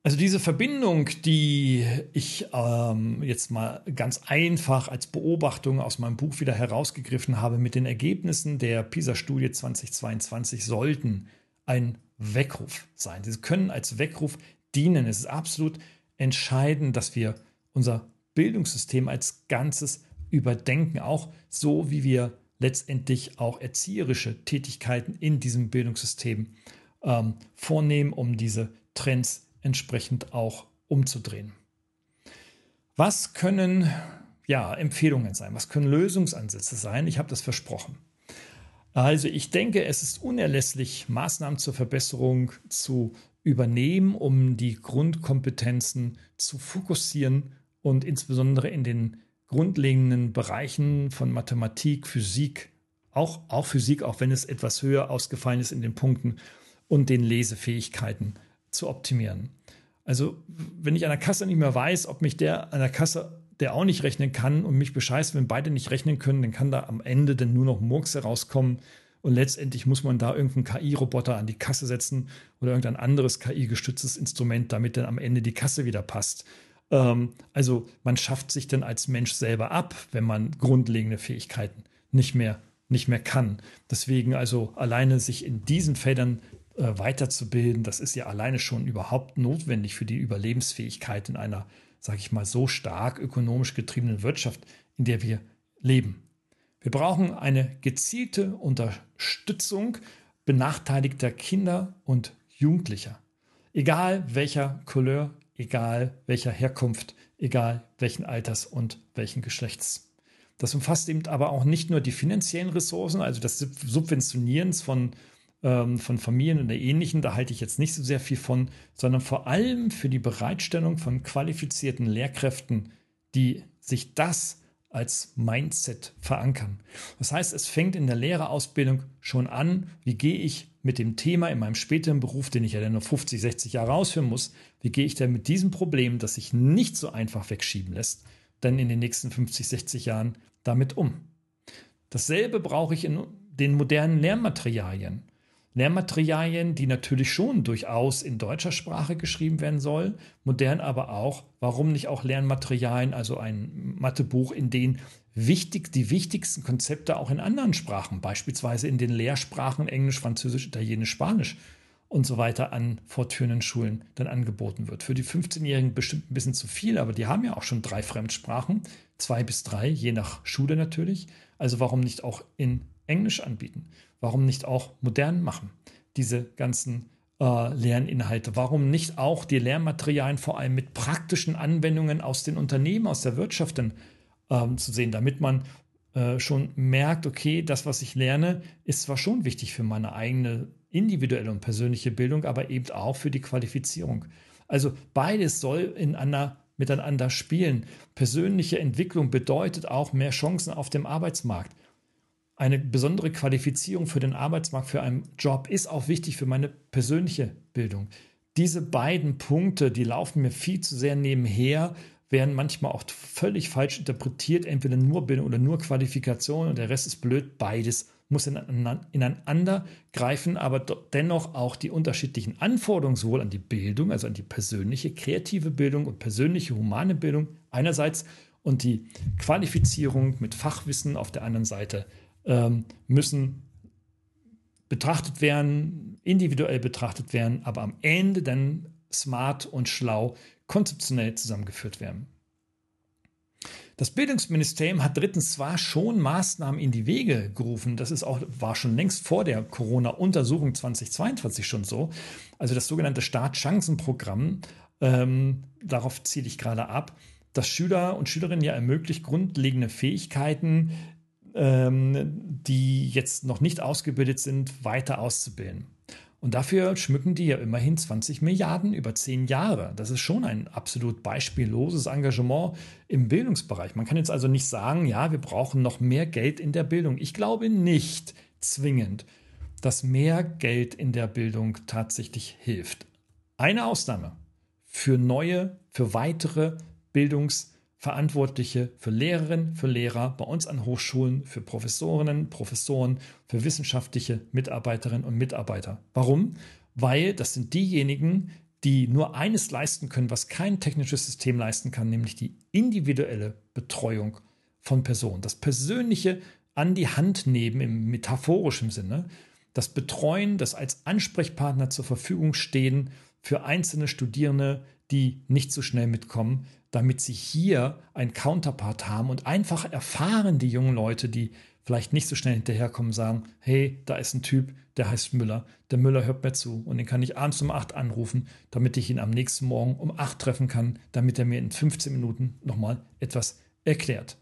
Also diese Verbindung, die ich ähm, jetzt mal ganz einfach als Beobachtung aus meinem Buch wieder herausgegriffen habe mit den Ergebnissen der PISA-Studie 2022, sollten ein Weckruf sein. Sie können als Weckruf dienen. Es ist absolut entscheidend, dass wir unser Bildungssystem als Ganzes überdenken, auch so wie wir letztendlich auch erzieherische Tätigkeiten in diesem Bildungssystem ähm, vornehmen, um diese Trends entsprechend auch umzudrehen. Was können ja, Empfehlungen sein? Was können Lösungsansätze sein? Ich habe das versprochen. Also ich denke, es ist unerlässlich, Maßnahmen zur Verbesserung zu übernehmen, um die Grundkompetenzen zu fokussieren und insbesondere in den grundlegenden Bereichen von Mathematik, Physik, auch, auch Physik, auch wenn es etwas höher ausgefallen ist in den Punkten und den Lesefähigkeiten zu optimieren. Also wenn ich an der Kasse nicht mehr weiß, ob mich der an der Kasse der auch nicht rechnen kann und mich bescheißt, wenn beide nicht rechnen können, dann kann da am Ende dann nur noch Murks herauskommen. Und letztendlich muss man da irgendeinen KI-Roboter an die Kasse setzen oder irgendein anderes KI-gestütztes Instrument, damit dann am Ende die Kasse wieder passt. Ähm, also man schafft sich dann als Mensch selber ab, wenn man grundlegende Fähigkeiten nicht mehr, nicht mehr kann. Deswegen also alleine sich in diesen Feldern weiterzubilden, das ist ja alleine schon überhaupt notwendig für die Überlebensfähigkeit in einer sage ich mal, so stark ökonomisch getriebenen Wirtschaft, in der wir leben. Wir brauchen eine gezielte Unterstützung benachteiligter Kinder und Jugendlicher. Egal welcher Couleur, egal welcher Herkunft, egal welchen Alters und welchen Geschlechts. Das umfasst eben aber auch nicht nur die finanziellen Ressourcen, also das Subventionieren von, ähm, von Familien oder ähnlichen, da halte ich jetzt nicht so sehr viel von, sondern vor allem für die Bereitstellung von qualifizierten Lehrkräften, die sich das als Mindset verankern. Das heißt, es fängt in der Lehrerausbildung schon an, wie gehe ich mit dem Thema in meinem späteren Beruf, den ich ja dann noch 50, 60 Jahre ausführen muss, wie gehe ich denn mit diesem Problem, das sich nicht so einfach wegschieben lässt, dann in den nächsten 50, 60 Jahren damit um. Dasselbe brauche ich in den modernen Lernmaterialien. Lehrmaterialien, die natürlich schon durchaus in deutscher Sprache geschrieben werden sollen, modern aber auch, warum nicht auch Lernmaterialien, also ein Mathebuch, in denen wichtig, die wichtigsten Konzepte auch in anderen Sprachen, beispielsweise in den Lehrsprachen Englisch, Französisch, Italienisch, Spanisch und so weiter an fortführenden Schulen dann angeboten wird. Für die 15-Jährigen bestimmt ein bisschen zu viel, aber die haben ja auch schon drei Fremdsprachen, zwei bis drei, je nach Schule natürlich. Also warum nicht auch in Englisch anbieten? Warum nicht auch modern machen? Diese ganzen äh, Lerninhalte. Warum nicht auch die Lehrmaterialien vor allem mit praktischen Anwendungen aus den Unternehmen, aus der Wirtschaft denn, ähm, zu sehen, damit man äh, schon merkt, okay, das, was ich lerne, ist zwar schon wichtig für meine eigene individuelle und persönliche Bildung, aber eben auch für die Qualifizierung. Also beides soll ineinander, miteinander spielen. Persönliche Entwicklung bedeutet auch mehr Chancen auf dem Arbeitsmarkt eine besondere Qualifizierung für den Arbeitsmarkt, für einen Job ist auch wichtig für meine persönliche Bildung. Diese beiden Punkte, die laufen mir viel zu sehr nebenher, werden manchmal auch völlig falsch interpretiert, entweder nur Bildung oder nur Qualifikation und der Rest ist blöd. Beides muss ineinander greifen, aber dennoch auch die unterschiedlichen Anforderungen sowohl an die Bildung, also an die persönliche, kreative Bildung und persönliche, humane Bildung einerseits und die Qualifizierung mit Fachwissen auf der anderen Seite ähm, müssen betrachtet werden, individuell betrachtet werden, aber am Ende dann smart und schlau konzeptionell zusammengeführt werden. Das Bildungsministerium hat drittens zwar schon Maßnahmen in die Wege gerufen, das ist auch, war schon längst vor der Corona-Untersuchung 2022 schon so, also das sogenannte Startchancenprogramm, ähm, darauf ziele ich gerade ab, das Schüler und Schülerinnen ja ermöglicht, grundlegende Fähigkeiten die jetzt noch nicht ausgebildet sind, weiter auszubilden. Und dafür schmücken die ja immerhin 20 Milliarden über zehn Jahre. Das ist schon ein absolut beispielloses Engagement im Bildungsbereich. Man kann jetzt also nicht sagen, ja, wir brauchen noch mehr Geld in der Bildung. Ich glaube nicht zwingend, dass mehr Geld in der Bildung tatsächlich hilft. Eine Ausnahme für neue, für weitere Bildungs- Verantwortliche für Lehrerinnen, für Lehrer bei uns an Hochschulen, für Professorinnen, Professoren, für wissenschaftliche Mitarbeiterinnen und Mitarbeiter. Warum? Weil das sind diejenigen, die nur eines leisten können, was kein technisches System leisten kann, nämlich die individuelle Betreuung von Personen. Das Persönliche an die Hand nehmen im metaphorischen Sinne, das Betreuen, das als Ansprechpartner zur Verfügung stehen für einzelne Studierende, die nicht so schnell mitkommen, damit sie hier ein Counterpart haben und einfach erfahren die jungen Leute, die vielleicht nicht so schnell hinterherkommen, sagen, hey, da ist ein Typ, der heißt Müller. Der Müller hört mir zu und den kann ich abends um 8 anrufen, damit ich ihn am nächsten Morgen um 8 treffen kann, damit er mir in 15 Minuten nochmal etwas erklärt.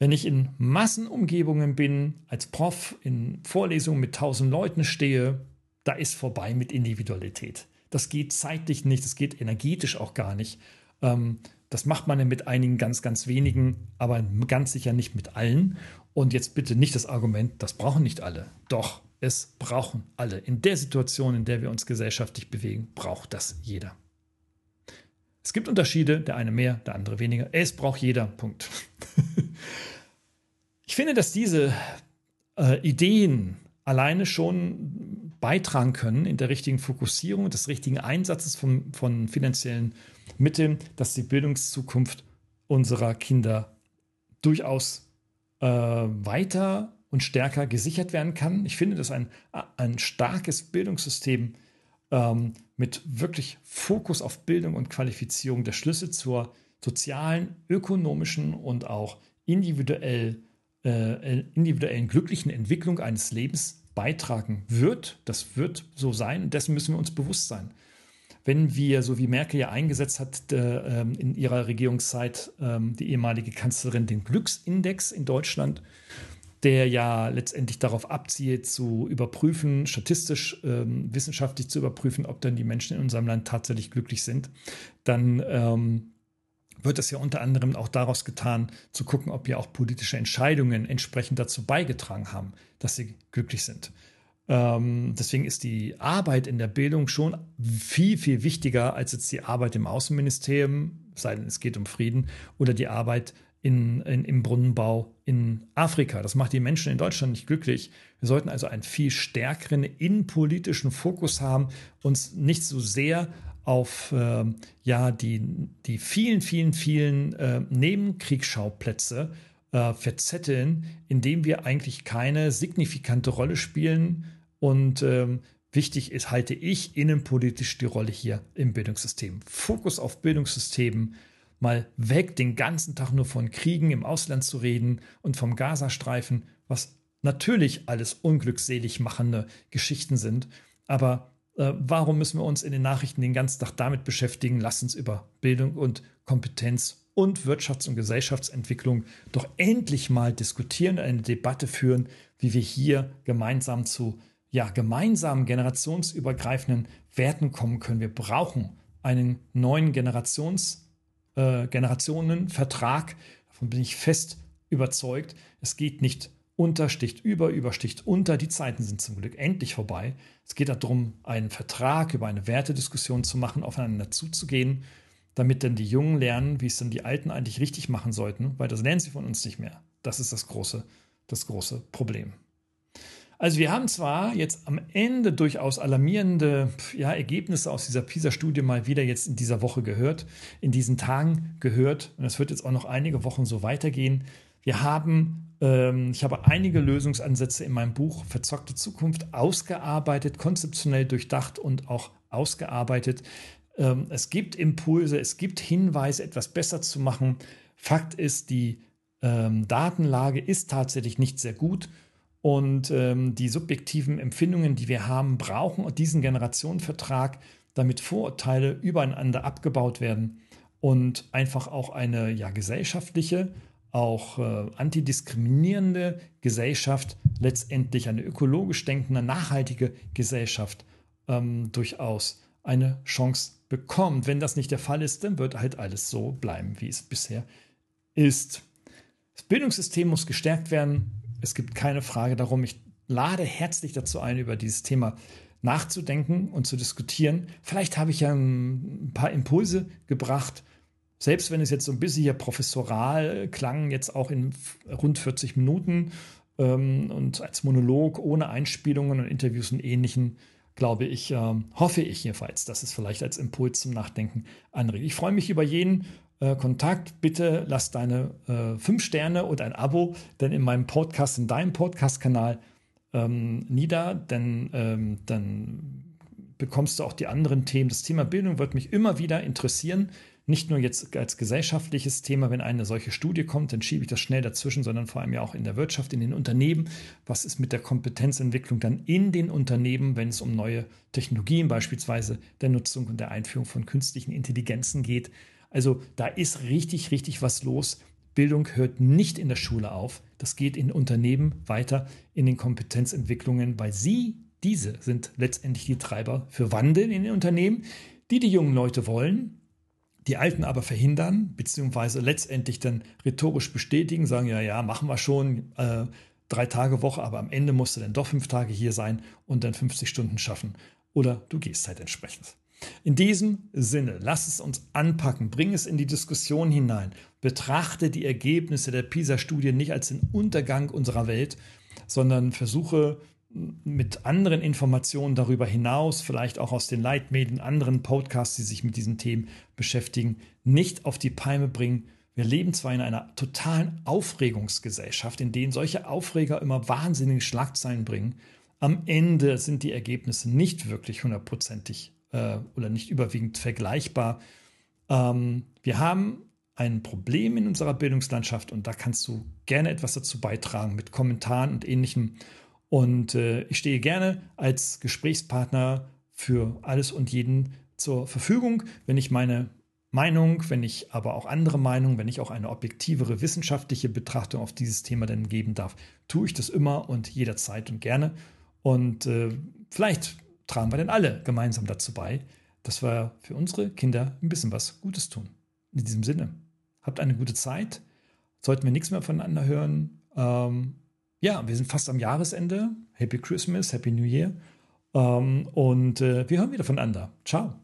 Wenn ich in Massenumgebungen bin, als Prof in Vorlesungen mit 1000 Leuten stehe, da ist vorbei mit Individualität. Das geht zeitlich nicht, das geht energetisch auch gar nicht. Ähm, das macht man mit einigen ganz, ganz wenigen, aber ganz sicher nicht mit allen. Und jetzt bitte nicht das Argument, das brauchen nicht alle. Doch, es brauchen alle. In der Situation, in der wir uns gesellschaftlich bewegen, braucht das jeder. Es gibt Unterschiede, der eine mehr, der andere weniger. Es braucht jeder. Punkt. ich finde, dass diese äh, Ideen alleine schon beitragen können in der richtigen Fokussierung, des richtigen Einsatzes von, von finanziellen Mitteln, dass die Bildungszukunft unserer Kinder durchaus äh, weiter und stärker gesichert werden kann. Ich finde, dass ein, ein starkes Bildungssystem ähm, mit wirklich Fokus auf Bildung und Qualifizierung der Schlüssel zur, sozialen, ökonomischen und auch individuell, äh, individuellen glücklichen Entwicklung eines Lebens beitragen wird. Das wird so sein dessen müssen wir uns bewusst sein. Wenn wir, so wie Merkel ja eingesetzt hat äh, in ihrer Regierungszeit, äh, die ehemalige Kanzlerin, den Glücksindex in Deutschland, der ja letztendlich darauf abzielt, zu überprüfen, statistisch, ähm, wissenschaftlich zu überprüfen, ob dann die Menschen in unserem Land tatsächlich glücklich sind, dann ähm, wird es ja unter anderem auch daraus getan, zu gucken, ob ja auch politische Entscheidungen entsprechend dazu beigetragen haben, dass sie glücklich sind. Ähm, deswegen ist die Arbeit in der Bildung schon viel, viel wichtiger als jetzt die Arbeit im Außenministerium, sei denn es geht um Frieden, oder die Arbeit in, in, im Brunnenbau in Afrika. Das macht die Menschen in Deutschland nicht glücklich. Wir sollten also einen viel stärkeren innenpolitischen Fokus haben, uns nicht so sehr auf äh, ja, die, die vielen, vielen, vielen äh, Nebenkriegsschauplätze äh, verzetteln, indem wir eigentlich keine signifikante Rolle spielen. Und ähm, wichtig ist, halte ich innenpolitisch die Rolle hier im Bildungssystem. Fokus auf Bildungssystemen, mal weg, den ganzen Tag nur von Kriegen im Ausland zu reden und vom Gazastreifen, was natürlich alles unglückselig machende Geschichten sind. Aber äh, warum müssen wir uns in den Nachrichten den ganzen Tag damit beschäftigen? Lass uns über Bildung und Kompetenz und Wirtschafts- und Gesellschaftsentwicklung doch endlich mal diskutieren, eine Debatte führen, wie wir hier gemeinsam zu ja, gemeinsamen generationsübergreifenden Werten kommen können. Wir brauchen einen neuen Generations, äh, Generationenvertrag. Davon bin ich fest überzeugt. Es geht nicht unter sticht über, über sticht unter. Die Zeiten sind zum Glück endlich vorbei. Es geht darum, einen Vertrag über eine Wertediskussion zu machen, aufeinander zuzugehen, damit dann die Jungen lernen, wie es dann die Alten eigentlich richtig machen sollten, weil das lernen sie von uns nicht mehr. Das ist das große, das große Problem. Also wir haben zwar jetzt am Ende durchaus alarmierende ja, Ergebnisse aus dieser PISA-Studie mal wieder jetzt in dieser Woche gehört, in diesen Tagen gehört, und es wird jetzt auch noch einige Wochen so weitergehen. Wir haben ich habe einige Lösungsansätze in meinem Buch Verzockte Zukunft ausgearbeitet, konzeptionell durchdacht und auch ausgearbeitet. Ähm, es gibt Impulse, es gibt Hinweise, etwas besser zu machen. Fakt ist, die ähm, Datenlage ist tatsächlich nicht sehr gut und die subjektiven Empfindungen, die wir haben, brauchen diesen Generationenvertrag, damit Vorurteile übereinander abgebaut werden und einfach auch eine ja, gesellschaftliche auch äh, antidiskriminierende Gesellschaft, letztendlich eine ökologisch denkende, nachhaltige Gesellschaft ähm, durchaus eine Chance bekommt. Wenn das nicht der Fall ist, dann wird halt alles so bleiben, wie es bisher ist. Das Bildungssystem muss gestärkt werden. Es gibt keine Frage darum. Ich lade herzlich dazu ein, über dieses Thema nachzudenken und zu diskutieren. Vielleicht habe ich ja ein paar Impulse gebracht, selbst wenn es jetzt so ein bisschen hier professoral klang, jetzt auch in rund 40 Minuten ähm, und als Monolog ohne Einspielungen und Interviews und ähnlichen, glaube ich, äh, hoffe ich jedenfalls, dass es vielleicht als Impuls zum Nachdenken anregt. Ich freue mich über jeden äh, Kontakt. Bitte lass deine äh, fünf Sterne und ein Abo, denn in meinem Podcast, in deinem Podcast-Kanal ähm, nieder, denn ähm, dann bekommst du auch die anderen Themen. Das Thema Bildung wird mich immer wieder interessieren nicht nur jetzt als gesellschaftliches Thema, wenn eine solche Studie kommt, dann schiebe ich das schnell dazwischen, sondern vor allem ja auch in der Wirtschaft, in den Unternehmen. Was ist mit der Kompetenzentwicklung dann in den Unternehmen, wenn es um neue Technologien beispielsweise der Nutzung und der Einführung von künstlichen Intelligenzen geht? Also da ist richtig, richtig was los. Bildung hört nicht in der Schule auf. Das geht in Unternehmen weiter in den Kompetenzentwicklungen, weil sie, diese sind letztendlich die Treiber für Wandel in den Unternehmen, die die jungen Leute wollen, die Alten aber verhindern, beziehungsweise letztendlich dann rhetorisch bestätigen, sagen, ja, ja, machen wir schon, äh, drei Tage Woche, aber am Ende musst du dann doch fünf Tage hier sein und dann 50 Stunden schaffen. Oder du gehst halt entsprechend. In diesem Sinne, lass es uns anpacken, bring es in die Diskussion hinein, betrachte die Ergebnisse der PISA-Studie nicht als den Untergang unserer Welt, sondern versuche mit anderen Informationen darüber hinaus, vielleicht auch aus den Leitmedien, anderen Podcasts, die sich mit diesen Themen beschäftigen, nicht auf die Palme bringen. Wir leben zwar in einer totalen Aufregungsgesellschaft, in denen solche Aufreger immer wahnsinnige Schlagzeilen bringen. Am Ende sind die Ergebnisse nicht wirklich hundertprozentig äh, oder nicht überwiegend vergleichbar. Ähm, wir haben ein Problem in unserer Bildungslandschaft und da kannst du gerne etwas dazu beitragen mit Kommentaren und ähnlichem. Und äh, ich stehe gerne als Gesprächspartner für alles und jeden zur Verfügung, wenn ich meine Meinung, wenn ich aber auch andere Meinungen, wenn ich auch eine objektivere wissenschaftliche Betrachtung auf dieses Thema dann geben darf, tue ich das immer und jederzeit und gerne. Und äh, vielleicht tragen wir dann alle gemeinsam dazu bei, dass wir für unsere Kinder ein bisschen was Gutes tun. In diesem Sinne, habt eine gute Zeit. Sollten wir nichts mehr voneinander hören. Ähm, ja, wir sind fast am Jahresende. Happy Christmas, Happy New Year. Ähm, und äh, wir hören wieder voneinander. Ciao.